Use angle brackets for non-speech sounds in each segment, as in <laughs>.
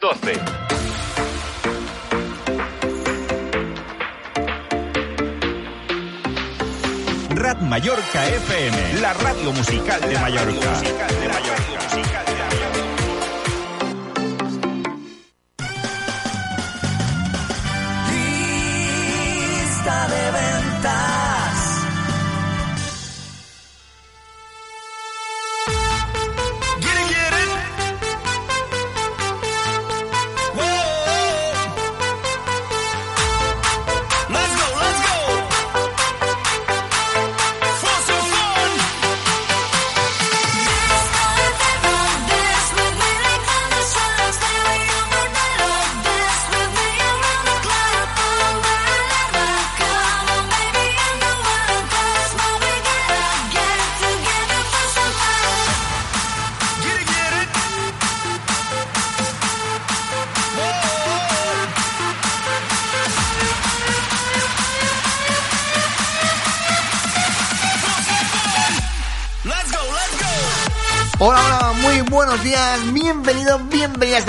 las 12. Rad Mallorca FM, la radio musical de Mallorca. Lista de ventas.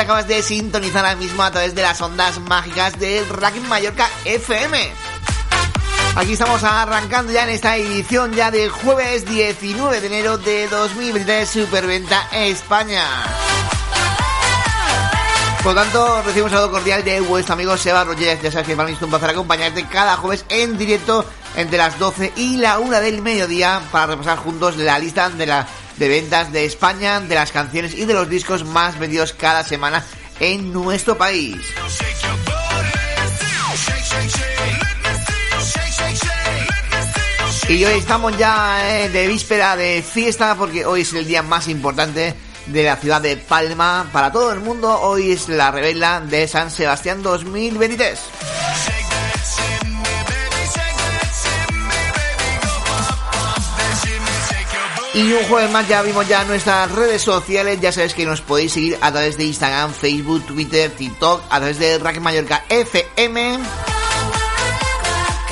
Acabas de sintonizar ahora mismo a través de las ondas mágicas del Racking Mallorca FM. Aquí estamos arrancando ya en esta edición ya del jueves 19 de enero de 2023 Superventa España. Por lo tanto, recibo un saludo cordial de vuestro amigo Seba Rogers. Ya sabes que para mí es un placer acompañarte cada jueves en directo entre las 12 y la 1 del mediodía para repasar juntos la lista de, la, de ventas de España, de las canciones y de los discos más vendidos cada semana en nuestro país. Y hoy estamos ya eh, de víspera de fiesta porque hoy es el día más importante de la ciudad de Palma para todo el mundo. Hoy es la revela de San Sebastián 2023. Y un jueves más ya vimos ya nuestras redes sociales, ya sabéis que nos podéis seguir a través de Instagram, Facebook, Twitter, TikTok, a través de Rack Mallorca FM.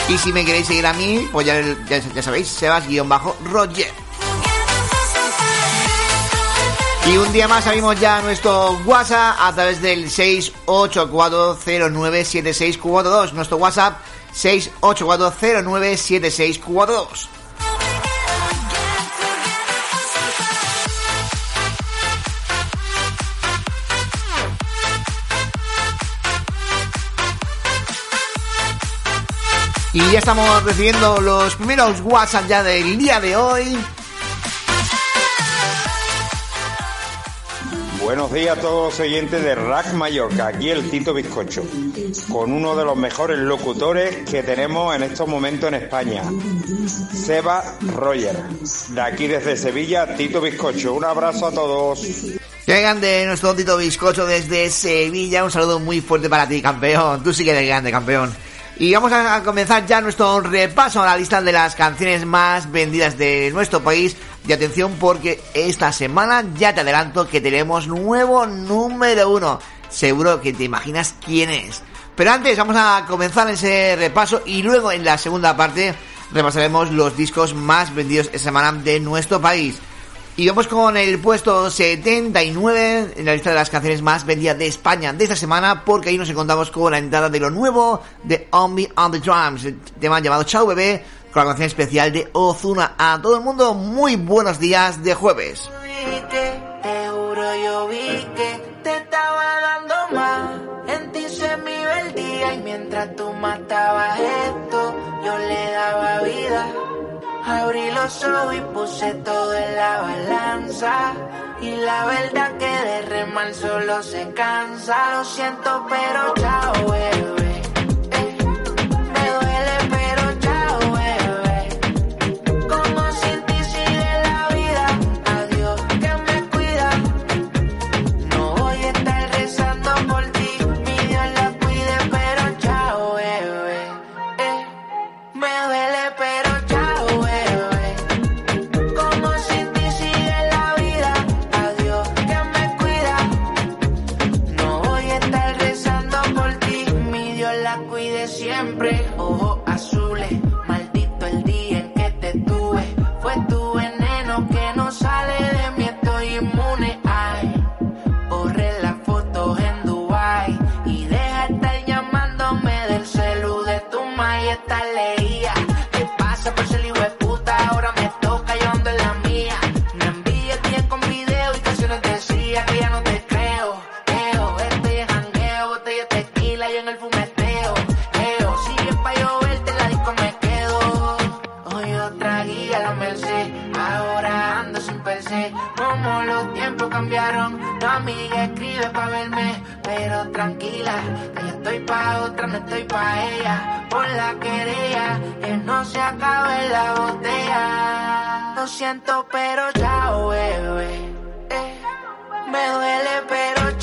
Y si me queréis seguir a mí, pues ya, ya, ya sabéis, Sebas-Roger. Y un día más abrimos ya nuestro WhatsApp a través del 684097642. Nuestro WhatsApp 684097642. Y ya estamos recibiendo los primeros WhatsApp ya del día de hoy. Buenos días a todos los oyentes de Rack Mallorca, aquí el Tito Bizcocho, con uno de los mejores locutores que tenemos en estos momentos en España, Seba Roger, de aquí desde Sevilla, Tito Bizcocho. Un abrazo a todos. Que grande nuestro Tito Bizcocho desde Sevilla. Un saludo muy fuerte para ti, campeón. Tú sí que eres grande, campeón. Y vamos a comenzar ya nuestro repaso a la lista de las canciones más vendidas de nuestro país. Y atención porque esta semana ya te adelanto que tenemos nuevo número uno. Seguro que te imaginas quién es. Pero antes vamos a comenzar ese repaso y luego en la segunda parte repasaremos los discos más vendidos esta semana de nuestro país. Y vamos con el puesto 79 en la lista de las canciones más vendidas de España de esta semana, porque ahí nos encontramos con la entrada de lo nuevo de Omni on the Drums, el tema llamado Chao Bebé, con la canción especial de Ozuna. A todo el mundo, muy buenos días de jueves. Me. Abrí los ojos y puse todo en la balanza. Y la verdad que de remar solo se cansa. Lo siento, pero chao, bebé. hasta leía. ¿Qué pasa por tranquila, que estoy pa' otra, no estoy pa' ella. Por la querella, que no se acabe la botella. Lo siento, pero ya, oh, bebé. Eh, me duele, pero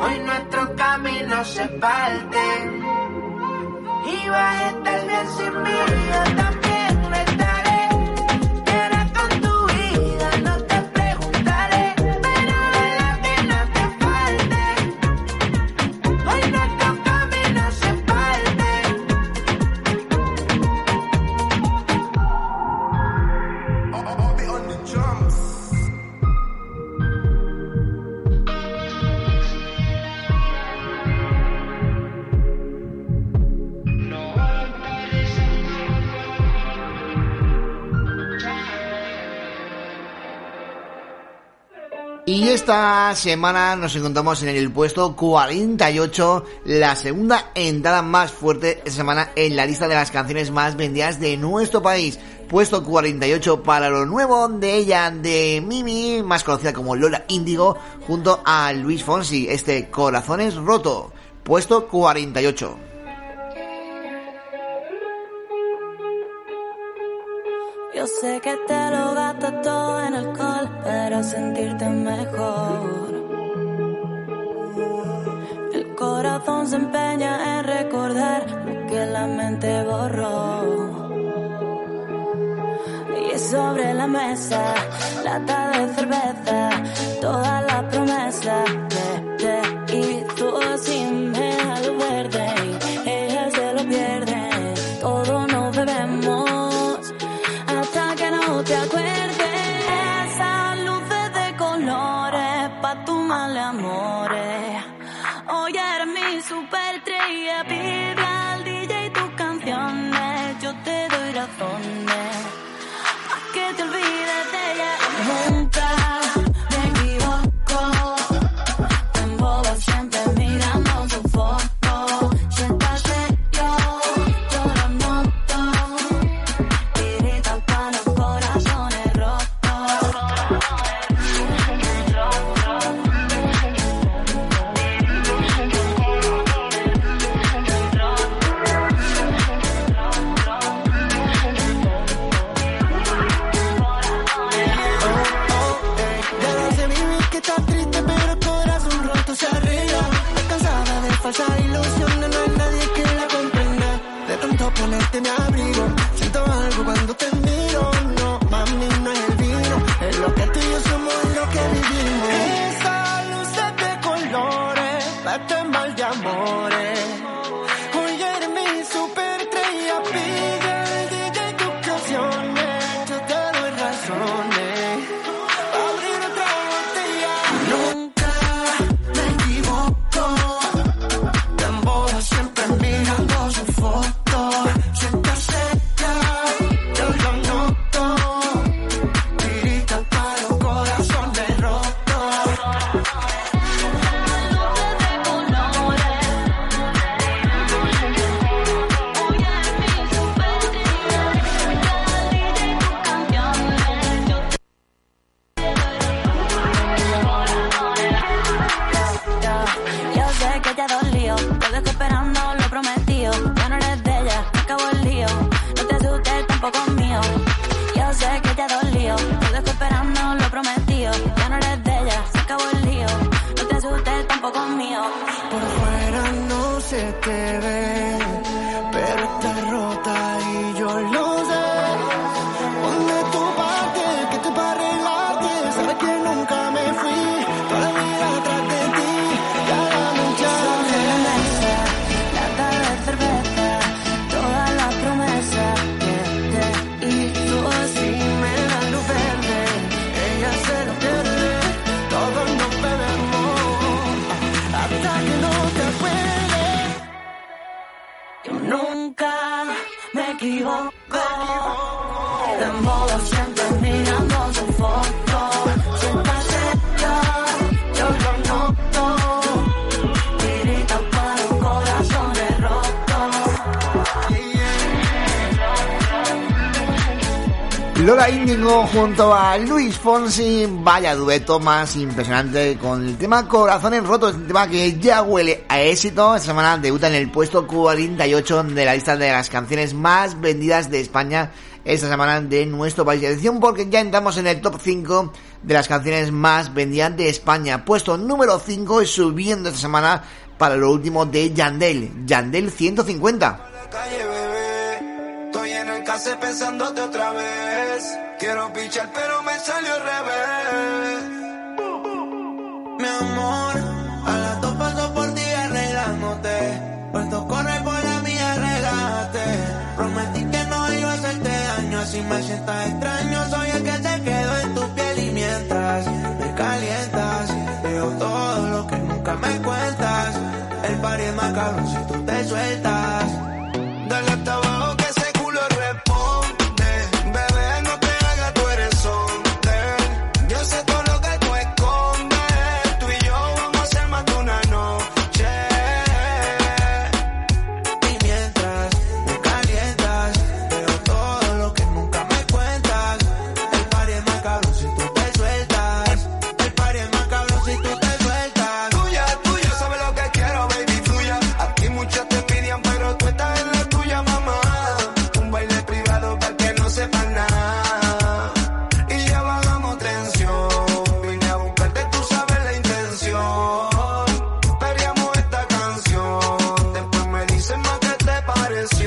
Hoy nuestro camino se parte. Y vas a estar bien sin mí, yo. Y esta semana nos encontramos en el puesto 48, la segunda entrada más fuerte esta semana en la lista de las canciones más vendidas de nuestro país. Puesto 48 para lo nuevo de ella, de Mimi, más conocida como Lola Índigo, junto a Luis Fonsi, este Corazones Roto. Puesto 48. sé que te lo gastas todo en alcohol para sentirte mejor. El corazón se empeña en recordar lo que la mente borró. Y sobre la mesa, lata de cerveza, toda la promesa de Lola Índigo junto a Luis Fonsi, vaya dueto más impresionante con el tema Corazones Rotos, el tema que ya huele a éxito. Esta semana debuta en el puesto 48 de la lista de las canciones más vendidas de España esta semana de nuestro país. Atención porque ya entramos en el top 5 de las canciones más vendidas de España. Puesto número 5 y subiendo esta semana para lo último de Yandel, Yandel 150. Case pensándote otra vez. Quiero pichar, pero me salió al revés. Mi amor, a las dos paso por ti arreglándote. Puesto corre por la mía, relájate. Prometí que no iba a hacerte daño, así me sientas extraño. Soy el que se quedó en tu piel y mientras me calientas, veo todo lo que nunca me cuentas. El party es más cabrón si tú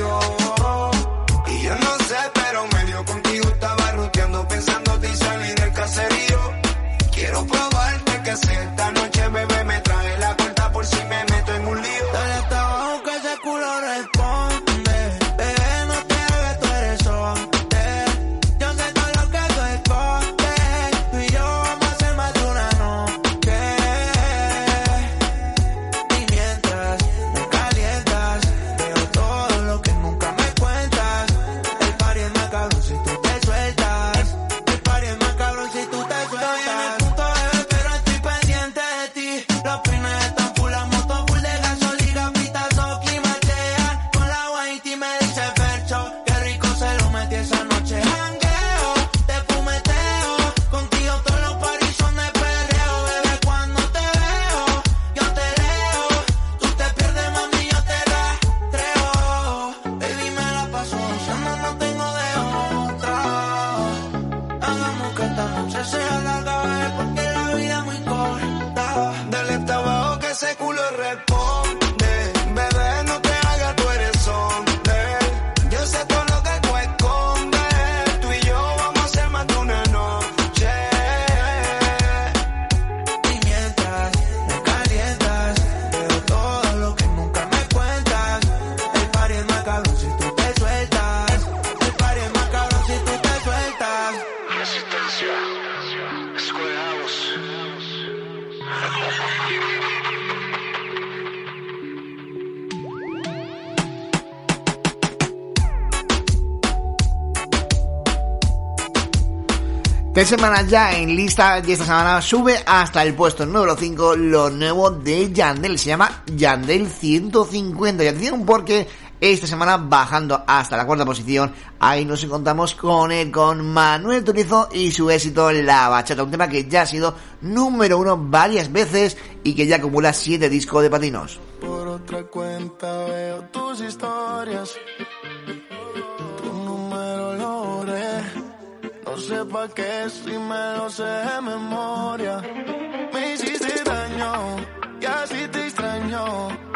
You. Tres semanas ya en lista y esta semana sube hasta el puesto número 5 lo nuevo de Yandel. Se llama Yandel 150. Y atención porque esta semana bajando hasta la cuarta posición, ahí nos encontramos con él, con Manuel Turizo y su éxito La Bachata. Un tema que ya ha sido número uno varias veces y que ya acumula siete discos de patinos. Por otra cuenta veo tus historias. No sé pa' qué si me lo sé de memoria. Me hiciste daño y así te extraño.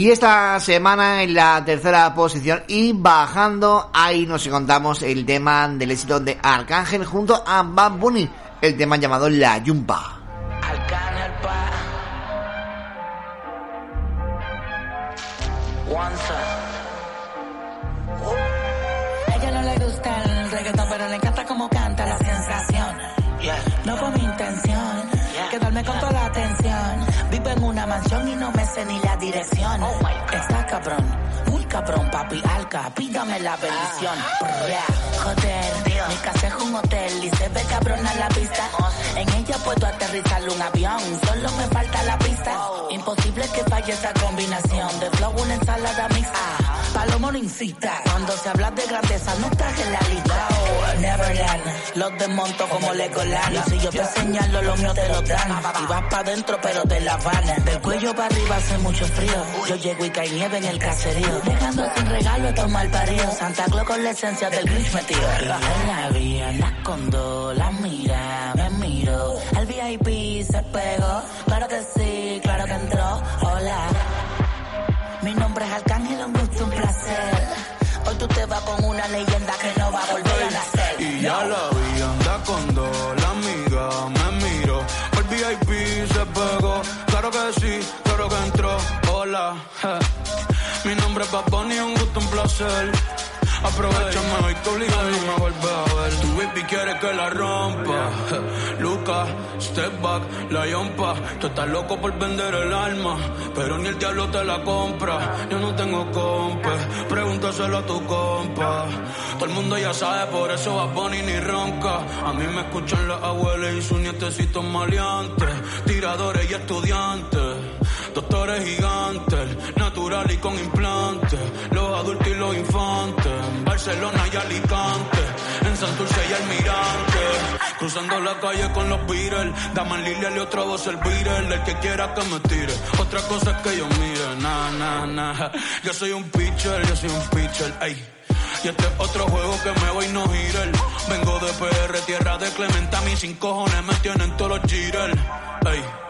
Y esta semana en la tercera posición y bajando, ahí nos encontramos el tema del éxito de Arcángel junto a Bad Bunny, el tema llamado La Yumpa. sé ni la dirección. Oh my God. Está cabrón cabrón, papi alca, pídame la bendición. Joder, mi casa es un hotel y se ve cabrón a la vista. En ella puedo aterrizar un avión, solo me falta la pista. Imposible que falle esa combinación de flow, una ensalada mixta. Palomo no incita, cuando se habla de grandeza no en la lista. Oh, Neverland, los desmonto como Legoland. Y si yo te señalo, lo mío te lo dan. Y vas pa' dentro, pero te la van. Del cuello para arriba hace mucho frío. Yo llego y cae nieve en el caserío. Dejando sin regalo a tomar parido. Santa Claus con la esencia del Grinch metido. En la vía, anda con dos, la mira, me miro. El VIP se pegó, claro que sí, claro que entró. Hola. Mi nombre es Arcángel, un gusto, un placer. Hoy tú te vas con una leyenda que no va a volver a nacer. Y ya la vi, anda con dos, la amiga me miró. El VIP se pegó, claro que sí, claro que entró. Hola, nombre es un gusto, un placer. Aprovechame hoy que obligado no me vuelve a ver. Tu baby quiere que la rompa. <laughs> Luca, step back, la yompa. Tú estás loco por vender el alma, pero ni el diablo te la compra. Yo no tengo compa, pregúntaselo a tu compa. Todo el mundo ya sabe, por eso va Bunny ni ronca. A mí me escuchan las abuelas y sus nietecitos maleantes, tiradores y estudiantes. Doctores gigantes, natural y con implantes. Los adultos y los infantes. En Barcelona y Alicante. En Santurce y Almirante. Cruzando la calle con los Beatles. Daman Lilia y otra voz el Beatle. El que quiera que me tire. Otra cosa es que yo mire. Nah, nah, nah. Yo soy un pitcher, yo soy un pitcher. Ey. Y este es otro juego que me voy no girar. Vengo de PR, tierra de Clemente. A mí sin cojones me tienen todos los girar. Ey.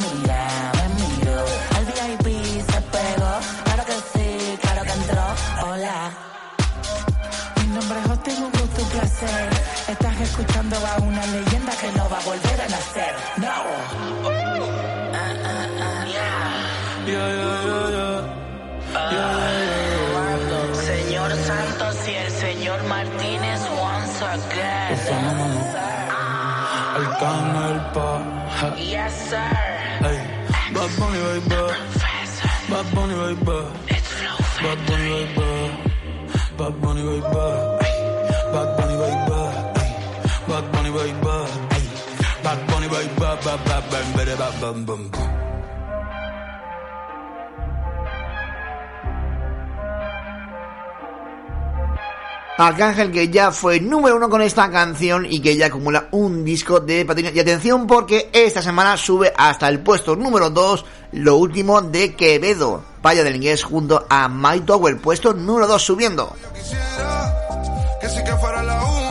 Hola. Mi nombre es Justin, un gusto, un placer. Estás escuchando a una leyenda que no va a volver a nacer. No. Ah, ah, ah. Yeah, yeah, yeah, yeah. Yeah, yeah, yeah. Señor Santos y el señor Martínez once again. Arcángel pa. Yes, sir. Ey, Bad Bunny, baby. Bad Bunny, baby. Arcángel que ya fue número uno con esta canción y que ya acumula un disco de platino. Y atención porque esta semana sube hasta el puesto número dos lo último de Quevedo. Paya del Inglés junto a My Tower, puesto número 2 subiendo. Quisiera que sí que fuera la única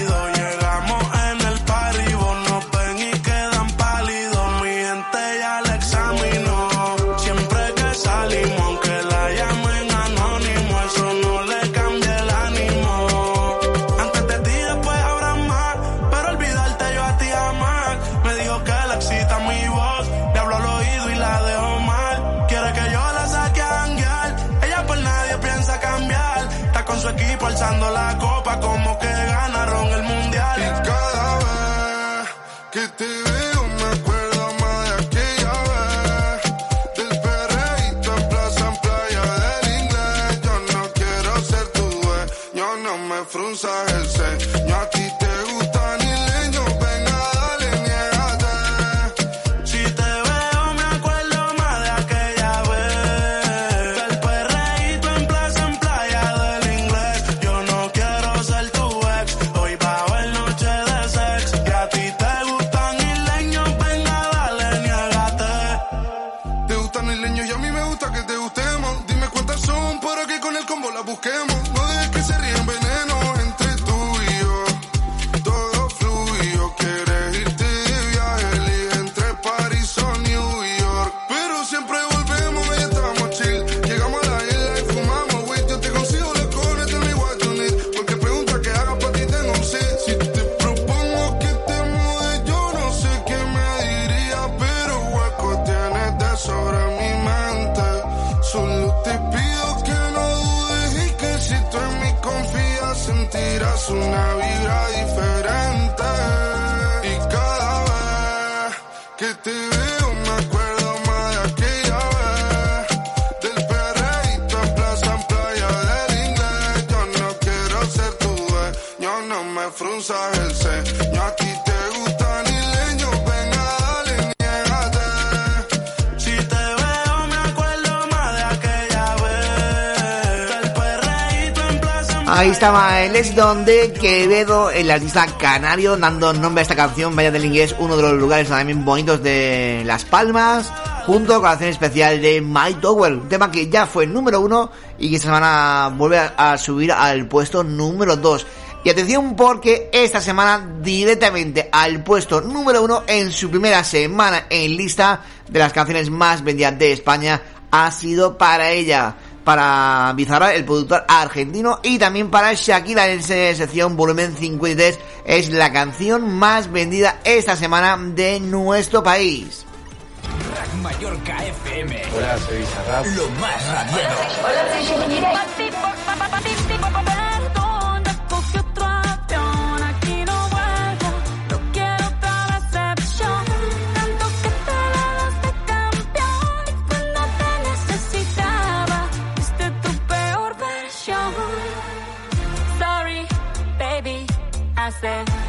Camael es donde Quevedo, el artista canario, dando nombre a esta canción, Vaya del Inglés, uno de los lugares también bonitos de Las Palmas, junto con la canción especial de My Tower, un tema que ya fue número uno y que esta semana vuelve a, subir al puesto número 2. Y atención porque esta semana directamente al puesto número uno en su primera semana en lista de las canciones más vendidas de España ha sido para ella para Bizarra, el productor argentino, y también para Shakira en sección volumen 53, es la canción más vendida esta semana de nuestro país. Rack Mallorca FM. Hola, soy Bizarra. Lo más radiado. Hola, soy Shakira. I.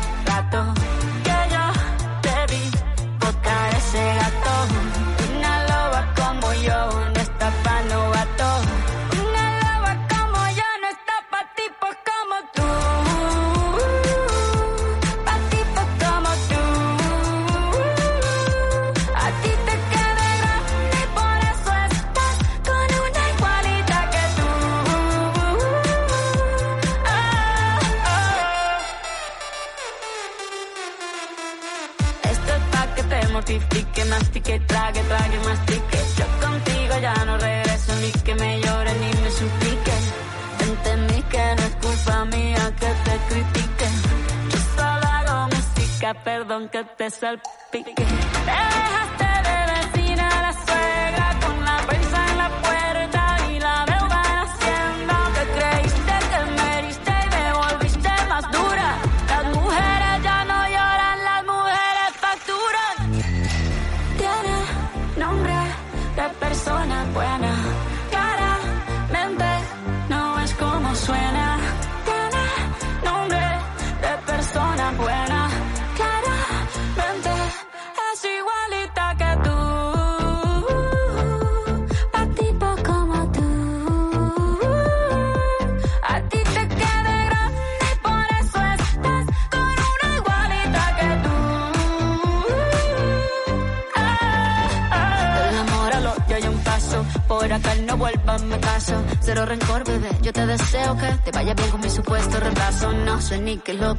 te salpique. Te dejaste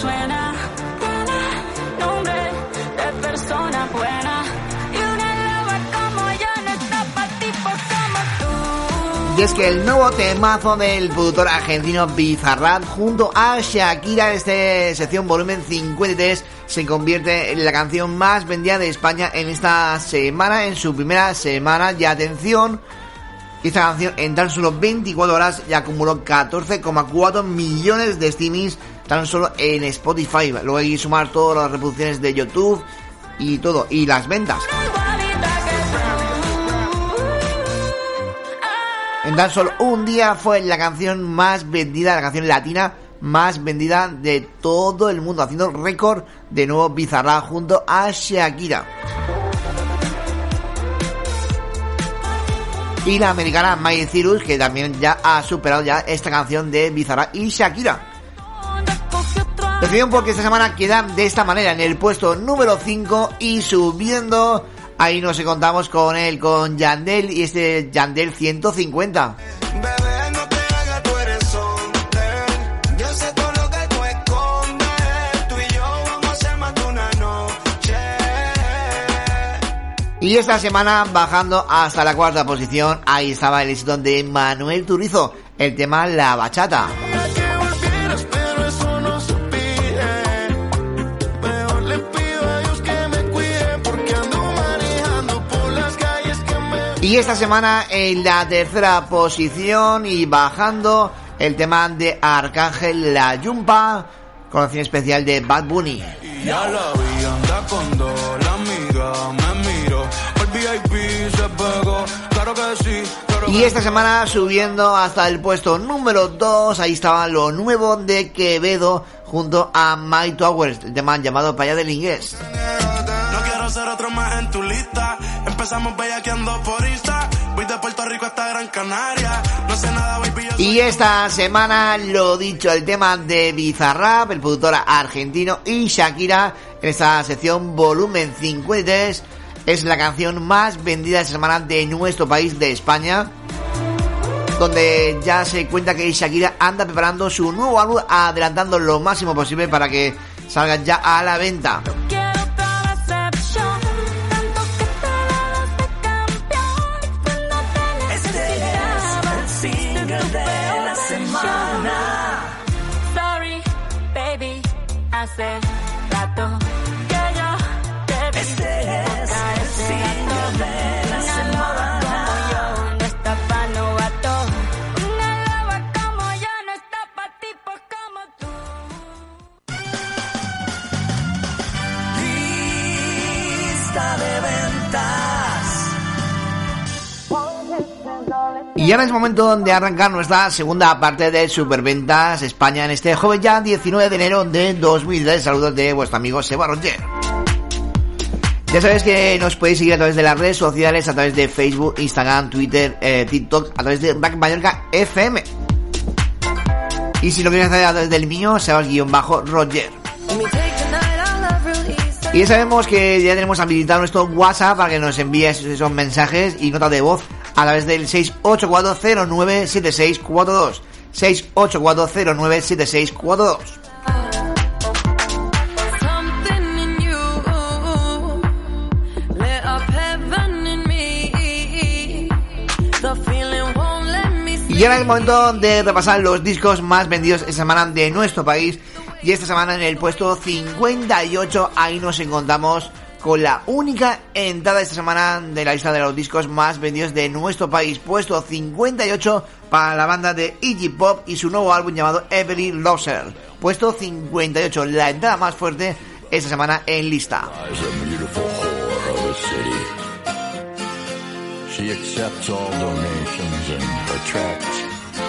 suena. Nombre de persona buena. Y una loba como yo no está pa' tipos como tú. Y es que el nuevo temazo del productor argentino Bizarrap junto a Shakira en esta sección volumen 53 se convierte en la canción más vendida de España en esta semana, en su primera semana. Y atención, esta canción en tan solo 24 horas ya acumuló 14,4 millones de streamings tan solo en Spotify. Luego hay que sumar todas las reproducciones de YouTube y todo, y las ventas. En tan solo un día fue la canción más vendida, la canción latina más vendida de todo el mundo, haciendo récord de nuevo Bizarrap junto a Shakira. Y la americana Miley Cyrus, que también ya ha superado ya esta canción de Bizarrap y Shakira. Atención porque esta semana quedan de esta manera en el puesto número 5 y subiendo. Ahí nos encontramos con él, con Yandel y este Yandel 150. Bebé, no te hagas, tú eres hombre. Yo sé todo lo que tú escondes. Tú y yo vamos a hacer más de una noche. Y esta semana bajando hasta la cuarta posición, ahí estaba el éxito de Manuel Turizo, el tema La Bachata. Y esta semana en la tercera posición y bajando el tema de Arcángel La Yumpa, conocimiento especial de Bad Bunny. Ya la vi, anda con dos, la amiga me miro. El VIP se pegó, claro que sí, claro Y esta semana subiendo hasta el puesto número 2, ahí estaba lo nuevo de Quevedo junto a My Towers, el tema llamado Paya del Inglés. No quiero ser otro más en tu lista. Empezamos bellaqueando por Insta. Voy de Puerto Rico hasta Gran Canaria. No sé nada, baby. Yo Y esta semana, lo dicho, el tema de Bizarrap, el productor argentino y Shakira, en esta sección volumen 53, es la canción más vendida esta semana de nuestro país, de España, donde ya se cuenta que Shakira anda preparando su nuevo álbum, adelantando lo máximo posible para que salga ya a la venta. Hace Y ahora es momento de arrancar nuestra segunda parte de Superventas España en este joven ya 19 de enero de 2003. Saludos de vuestro amigo Seba Roger. Ya sabéis que nos podéis seguir a través de las redes sociales, a través de Facebook, Instagram, Twitter, eh, TikTok, a través de Mallorca FM. Y si lo quieres hacer a través del mío, Sebas-Roger. Y ya sabemos que ya tenemos habilitado nuestro WhatsApp para que nos envíes esos mensajes y notas de voz a través del 684097642. 684097642. Something in you lit up heaven in me. The feeling won't let me Y ahora es el momento de repasar los discos más vendidos esta semana de nuestro país. Y esta semana en el puesto 58, ahí nos encontramos con la única entrada esta semana de la lista de los discos más vendidos de nuestro país. Puesto 58 para la banda de Iggy Pop y su nuevo álbum llamado Every Loser. Puesto 58, la entrada más fuerte esta semana en lista. She accepts all donations and attracts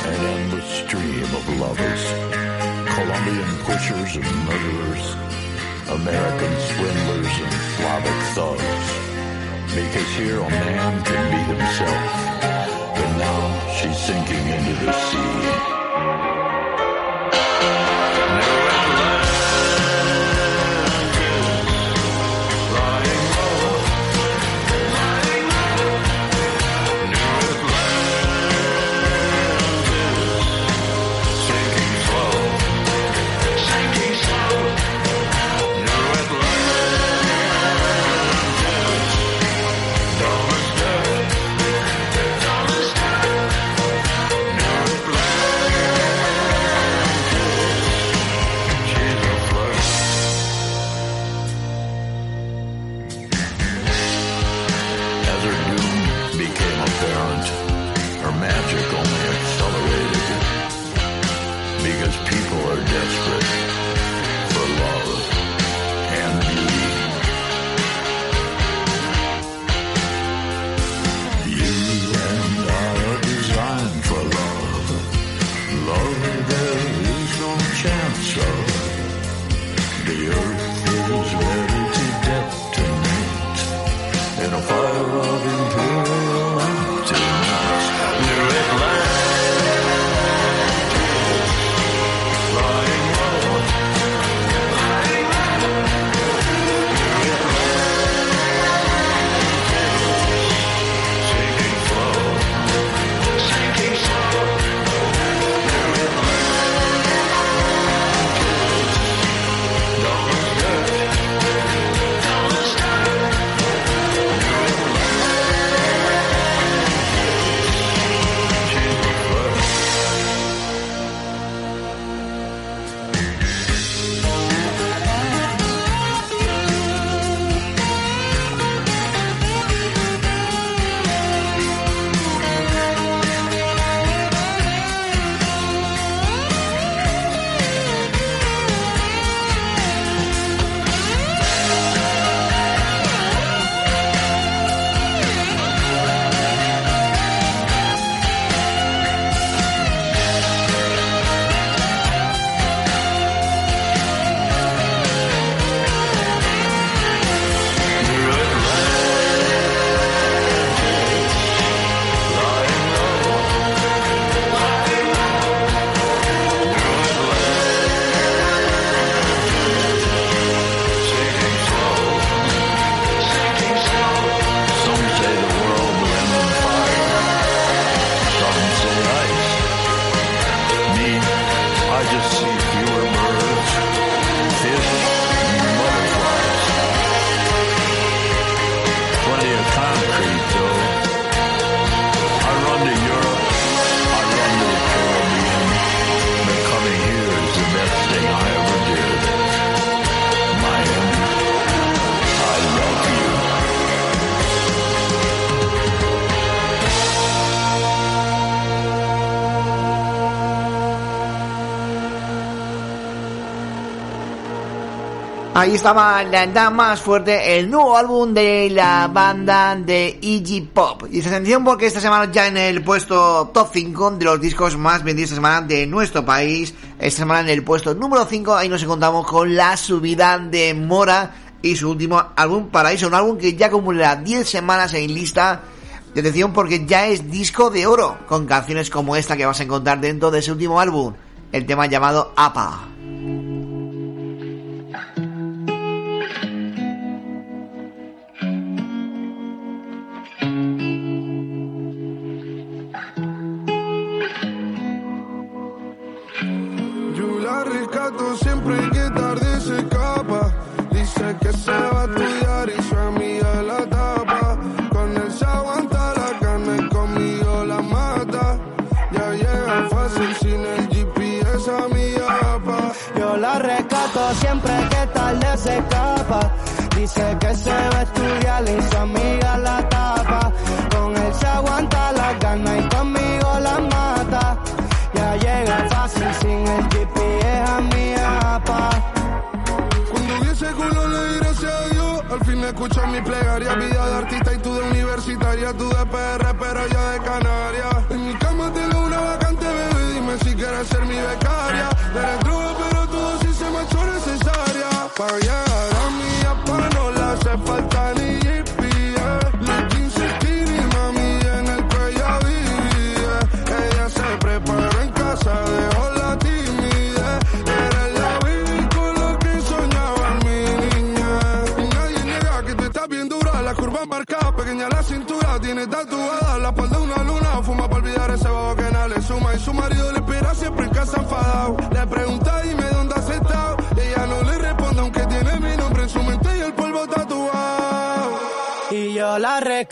an endless stream of lovers. Colombian pushers and murderers, American swindlers and Slavic thugs. Because here a man can be himself. But now she's sinking into the sea. Ahí estaba la edad más fuerte, el nuevo álbum de la banda de Iggy Pop. Y esta atención porque esta semana ya en el puesto top 5 de los discos más vendidos esta semana de nuestro país. Esta semana en el puesto número 5 ahí nos encontramos con la subida de Mora y su último álbum Paraíso, un álbum que ya acumula 10 semanas en lista de atención porque ya es disco de oro, con canciones como esta que vas a encontrar dentro de su último álbum, el tema llamado APA. Siempre que tarde se escapa. Dice que se va a estudiar y su amiga la tapa. Con él se aguanta la carne conmigo la mata. Ya llega fácil sin el GPS a mi apa. Yo la rescato siempre que tarde se escapa. Dice que se va a estudiar y su amiga la tapa. vida de artista y tú de universitaria, tú de PR, pero yo de Canarias. En mi cama tengo una vacante, bebé, dime si quieres ser mi becaria. Eres droga, pero tu dosis se me ha hecho necesaria. Pa' llegar a mí, pa' no le hace falta ni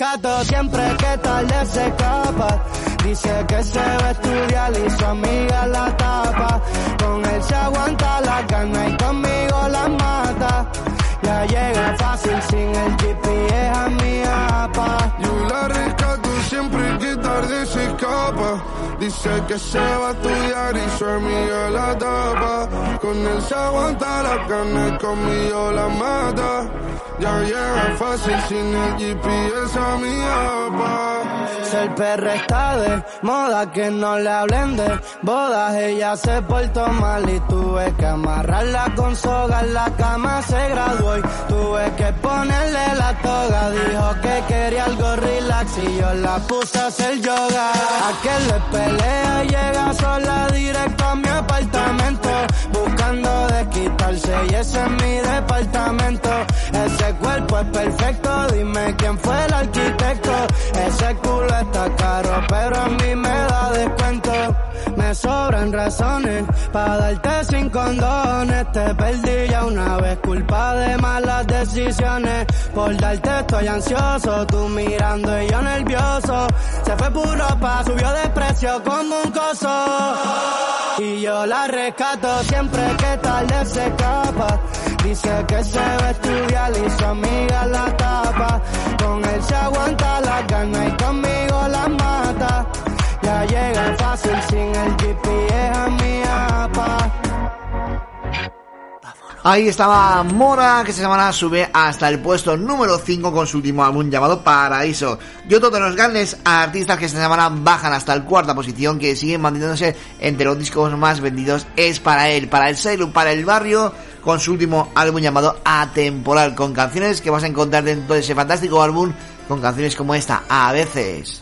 rescato siempre que tarde se escapa. Dice que se va a estudiar y su amiga la tapa. Con él se aguanta la gana y conmigo la mata. Ya llega fácil sin el GPS a mi apa. Yo siempre que tarde se escapa. Dice que se va a estudiar y su amiga la tapa. Con él se aguanta la carne conmigo la mata. Ya llega fácil sin el GPS a mi apa. Ser perra está de moda, que no le hablen de bodas. Ella se portó mal y tuve que amarrarla con soga. En la cama se graduó y tuve que ponerle la toga. Dijo que quería algo relax y yo la puse a hacer yoga. A que le pelea llega sola directo a mi apartamento. Buscando desquitarse y ese es mi departamento. Ese cuerpo es perfecto, dime quién fue el arquitecto. Ese está caro, pero a mí me da descuento. Me sobran razones para darte sin condones. Te perdí ya una vez, culpa de malas decisiones. Por darte estoy ansioso, tú mirando y yo nervioso. Se fue puro pa, subió de precio como un coso. Y yo la rescato siempre que tarde se escapa. Dice que se va a estudiar y su amiga la tapa. Con él se aguanta la gana y conmigo la mata. Ya llega fácil sin el GPS a mi apa. Ahí estaba Mora, que esta semana sube hasta el puesto número 5 con su último álbum llamado Paraíso. Y otro de los grandes artistas que esta semana bajan hasta la cuarta posición, que siguen manteniéndose entre los discos más vendidos, es para él, para el Celu, para el barrio, con su último álbum llamado Atemporal, con canciones que vas a encontrar dentro de ese fantástico álbum, con canciones como esta, a veces.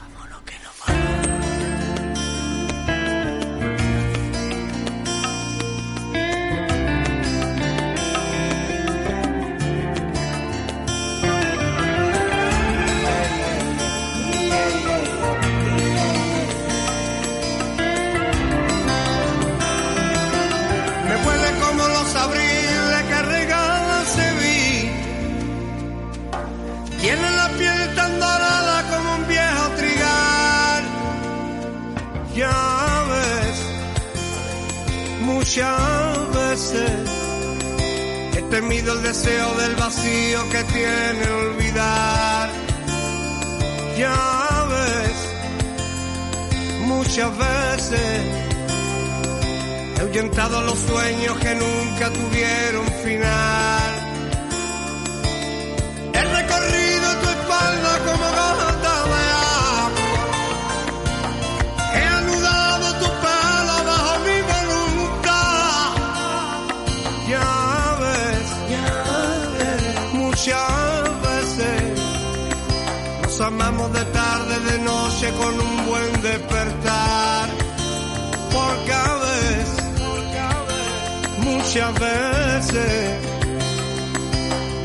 Muchas veces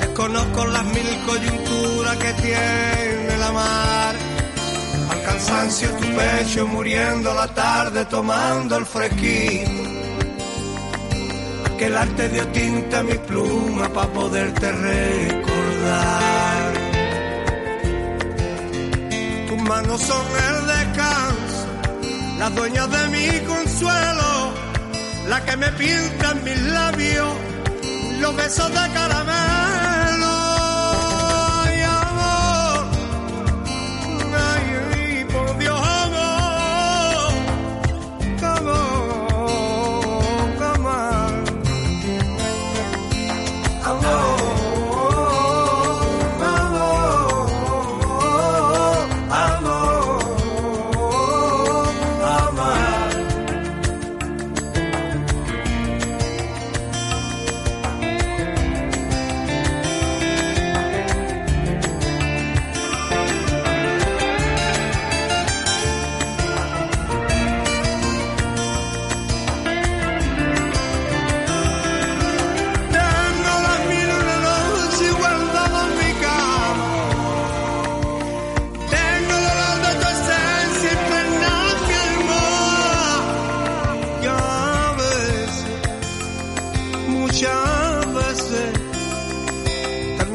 desconozco las mil coyunturas que tiene la mar. Al cansancio tu pecho muriendo la tarde tomando el fresquito. Que el arte dio tinta a mi pluma para poderte recordar. Tus manos son el descanso, las dueñas de mi consuelo la que me pinta en mis labios los besos de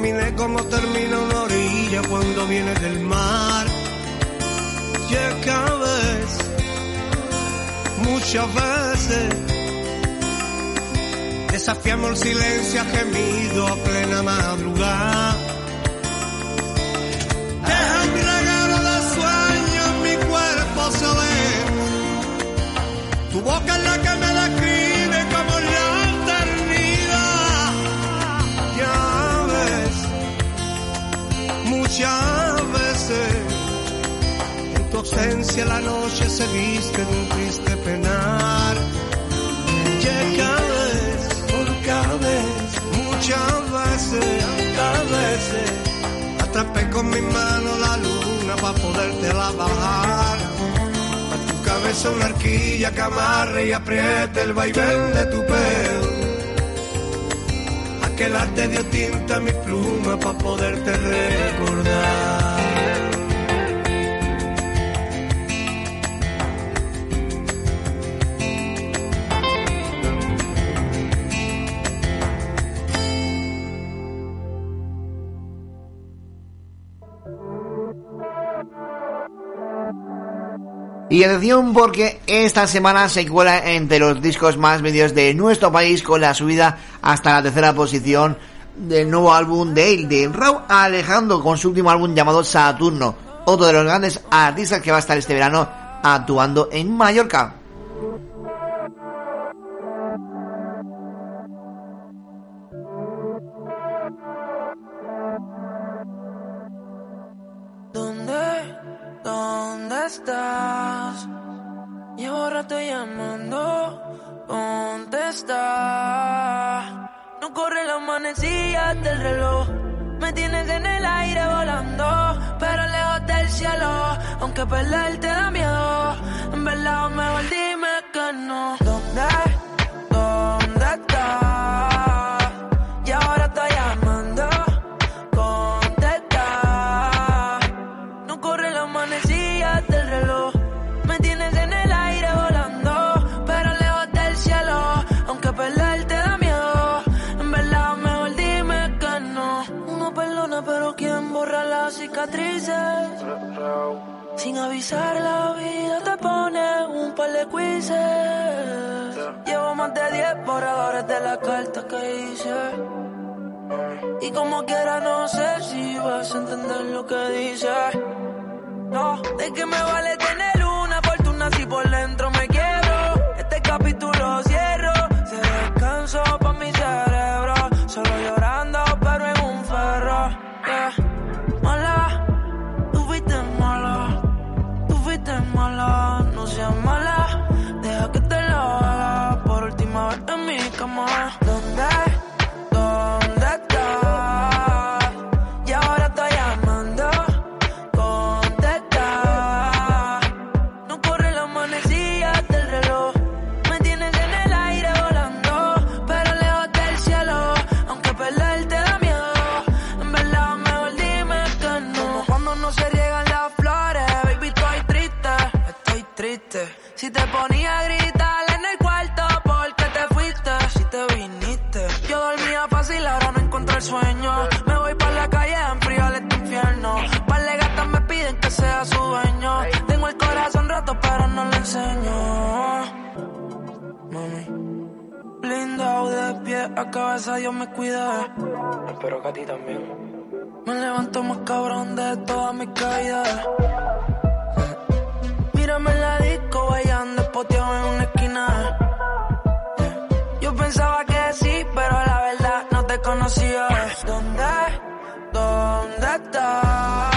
terminé como termina una orilla cuando viene del mar. Y es que muchas veces, desafiamos el silencio gemido a plena madrugada. Deja un regalo de mi cuerpo ve. Tu boca ausencia la noche se viste de un triste penar. Ya cada vez, por cada vez, muchas veces, cada veces, atrapé con mi mano la luna para poderte la bajar. A tu cabeza una arquilla que amarre y apriete el vaivén de tu pelo. Aquel arte dio tinta a mi pluma para poderte recordar. Y atención porque esta semana se cuela entre los discos más vendidos de nuestro país con la subida hasta la tercera posición del nuevo álbum de él, de Raúl Alejandro, con su último álbum llamado Saturno, otro de los grandes artistas que va a estar este verano actuando en Mallorca. Estás? Llevo rato llamando, contesta. No corre la manecilla del reloj. Me tienes en el aire volando, pero lejos del cielo. Aunque perder te da miedo, en verdad mejor dime que no. ¿Dónde Avisar la vida te pone un par de quizzes. Llevo más de 10 borradores de la carta que hice. Y como quiera no sé si vas a entender lo que dice. No, de que me vale tener que sea su dueño. Tengo el corazón roto, pero no lo enseño. Mami. Blindado de pie a cabeza, Dios me cuida. Espero que a ti también. Me levanto más cabrón de todas mis caídas. Mírame en la disco, bailando espoteado en una esquina. Yo pensaba que sí, pero la verdad no te conocía. ¿Dónde? ¿Dónde estás?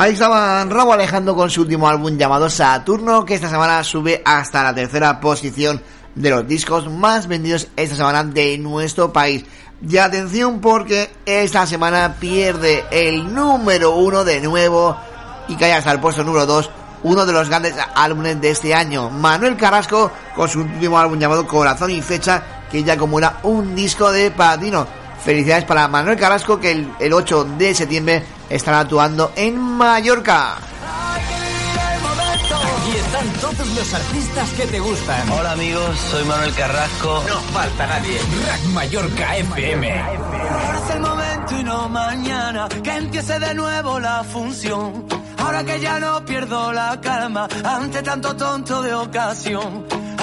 Ahí estaba Raúl Alejandro con su último álbum llamado Saturno, que esta semana sube hasta la tercera posición de los discos más vendidos esta semana de nuestro país. Y atención porque esta semana pierde el número uno de nuevo y cae hasta el puesto número dos uno de los grandes álbumes de este año. Manuel Carrasco con su último álbum llamado Corazón y Fecha, que ya acumula un disco de platino. Felicidades para Manuel Carrasco que el, el 8 de septiembre estará actuando en Mallorca. Aquí están todos los artistas que te gustan. Hola amigos, soy Manuel Carrasco. No falta nadie. Rack Mallorca FM. Ahora es el momento y no mañana que empiece de nuevo la función. Ahora que ya no pierdo la calma ante tanto tonto de ocasión.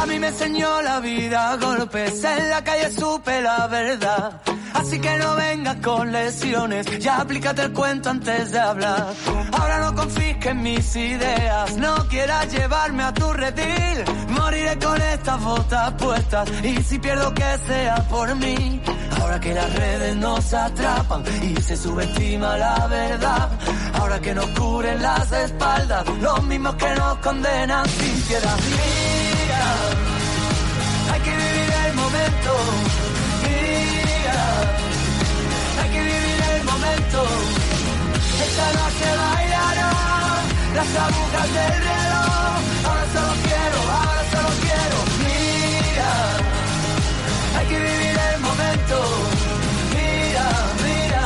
A mí me enseñó la vida golpes, en la calle supe la verdad. Así que no vengas con lesiones, ya aplícate el cuento antes de hablar. Ahora no confisques mis ideas, no quieras llevarme a tu redil. Moriré con estas botas puestas y si pierdo que sea por mí. Ahora que las redes nos atrapan y se subestima la verdad. Ahora que nos cubren las espaldas, los mismos que nos condenan sin piedad. Mira, hay que vivir el momento. Hay que vivir el momento. Esta noche bailarán las agujas del reloj. Ahora solo quiero, ahora solo quiero. Mira, hay que vivir el momento. Mira, mira,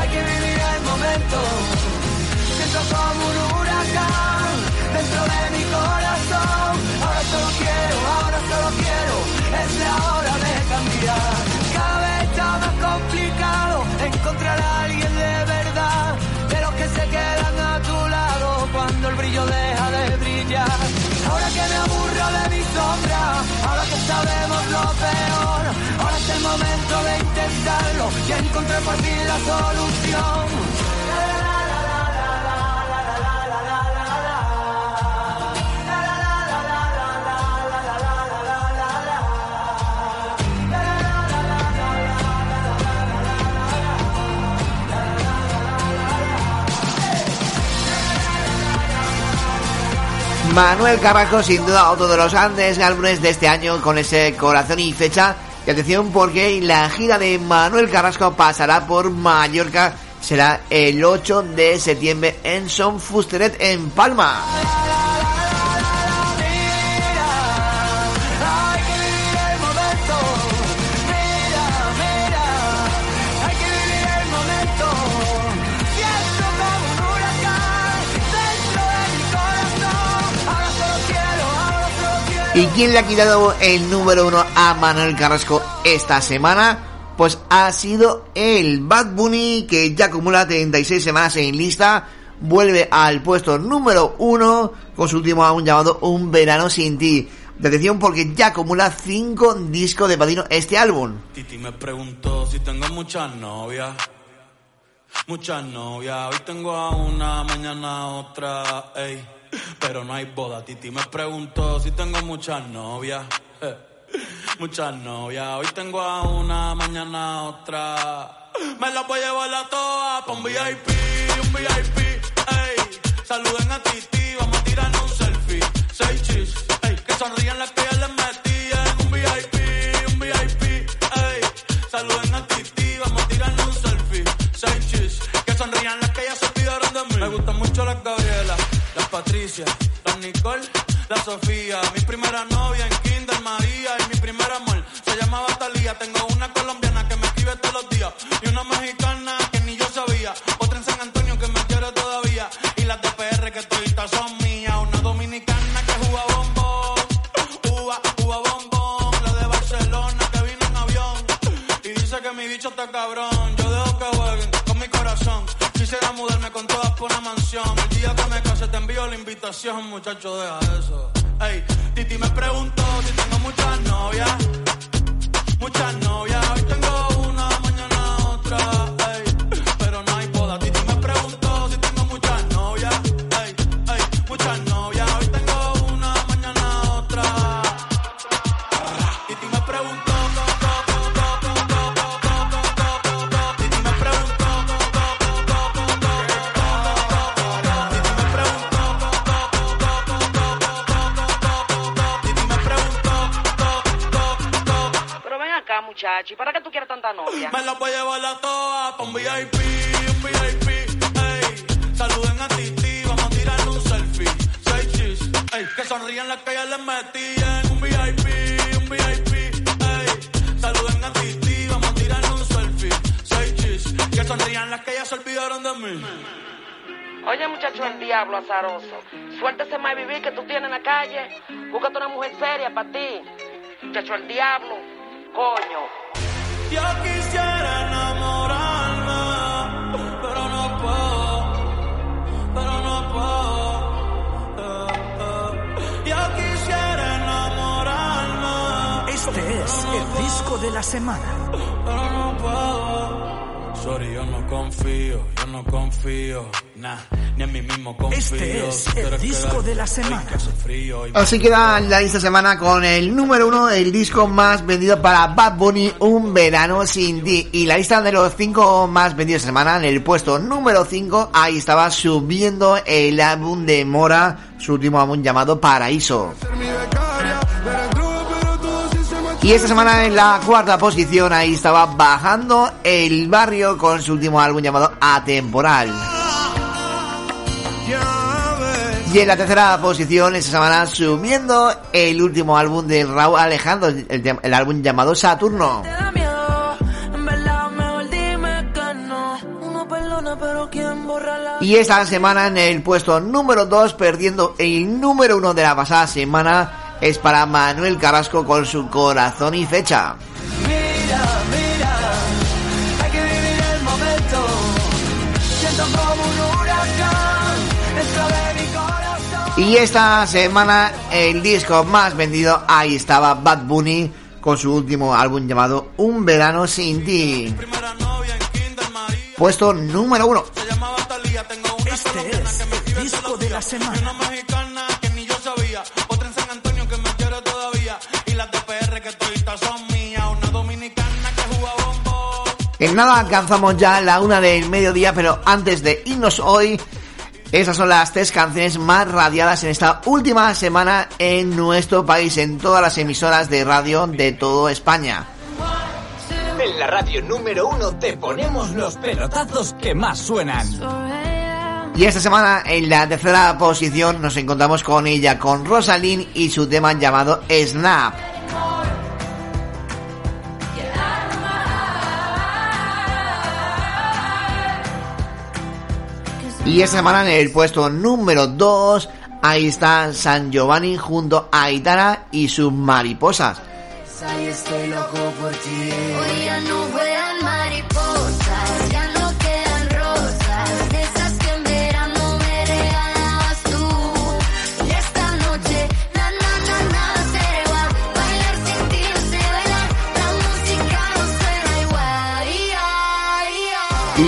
hay que vivir el momento. Momento de intentarlo y encontrar por fin la solución. Manuel Carrasco, sin duda, otro de los grandes álbumes de este año con ese corazón y fecha. Y atención porque la gira de Manuel Carrasco pasará por Mallorca. Será el 8 de septiembre en Son Fusteret, en Palma. ¿Y quién le ha quitado el número uno a Manuel Carrasco esta semana? Pues ha sido el Bad Bunny, que ya acumula 36 semanas en lista. Vuelve al puesto número uno con su último álbum llamado Un Verano Sin Ti. De atención porque ya acumula 5 discos de platino este álbum. Titi me si tengo muchas novias. Hoy tengo una, mañana otra. Ey. Pero no hay boda. Titi me preguntó si tengo muchas novias. eh. <laughs> Muchas novias. Hoy tengo a una, mañana a otra. Me las voy a llevar a todas pa' un VIP, un VIP. Ey. Saluden a Titi, vamos a tirarnos un selfie. Seis chis, ey. Que sonrían las que ya les metí en un VIP, un VIP. Ey. Saluden a Titi, vamos a tirarnos un selfie. Seis chis, que sonrían las que ya se olvidaron de mí. Me gustan la Sofía. Mi primera novia muchacho, Suéltese más vivir que tú tienes en la calle. Búscate una mujer seria para ti. Muchacho, el diablo. Coño. Yo quisiera enamorarme, pero no puedo, pero no puedo. eh, eh. Yo quisiera enamorarme, Este es el disco de la semana. pero no puedo. Sorry, yo no confío, yo no confío, nah, ni en mí mismo confío. Este es el disco de la semana. Así queda la esta semana con el número uno, el disco más vendido para Bad Bunny, Un Verano Sin Ti. Y la lista de los cinco más vendidos de semana, en el puesto número 5, ahí estaba subiendo el álbum de Mora, su último álbum llamado Paraíso. Y esta semana en la cuarta posición, ahí estaba bajando el barrio con su último álbum llamado Atemporal. Y en la tercera posición, esta semana subiendo el último álbum de Raúl Alejandro, el, álbum llamado Saturno. Y esta semana en el puesto número 2, perdiendo el número 1 de la pasada semana, es para Manuel Carrasco con su corazón y fecha. Y esta semana el disco más vendido, ahí estaba Bad Bunny con su último álbum llamado Un Verano Sin Ti. Puesto número 1. Este es el disco de la semana. En nada alcanzamos ya la una del mediodía, pero antes de irnos hoy, esas son las tres canciones más radiadas en esta última semana en nuestro país, en todas las emisoras de radio de todo España. En la radio número uno te ponemos los pelotazos que más suenan. Y esta semana en la tercera posición nos encontramos con ella, con Rosalind y su tema llamado Snap. Y esta semana en el puesto número 2, ahí está San Giovanni junto a Aitana y sus mariposas. Y estoy loco por ti. Hoy ya no mariposas,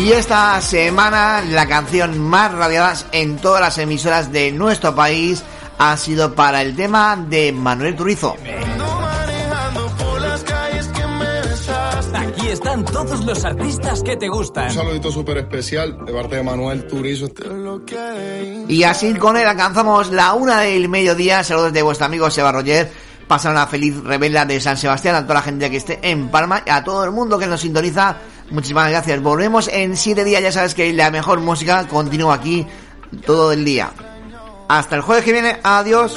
Y esta semana la canción más radiada en todas las emisoras de nuestro país ha sido para el tema de Manuel Turizo. Aquí están todos los artistas que te gustan. Un saludito súper especial de parte de Manuel Turizo. Y así con él alcanzamos la una del mediodía. Saludos de vuestro amigo Seba Roger. Pasar una feliz revela de San Sebastián a toda la gente que esté en Palma y a todo el mundo que nos sintoniza. Muchísimas gracias. Volvemos en siete días. Ya sabes que la mejor música continúa aquí todo el día. Hasta el jueves que viene. Adiós.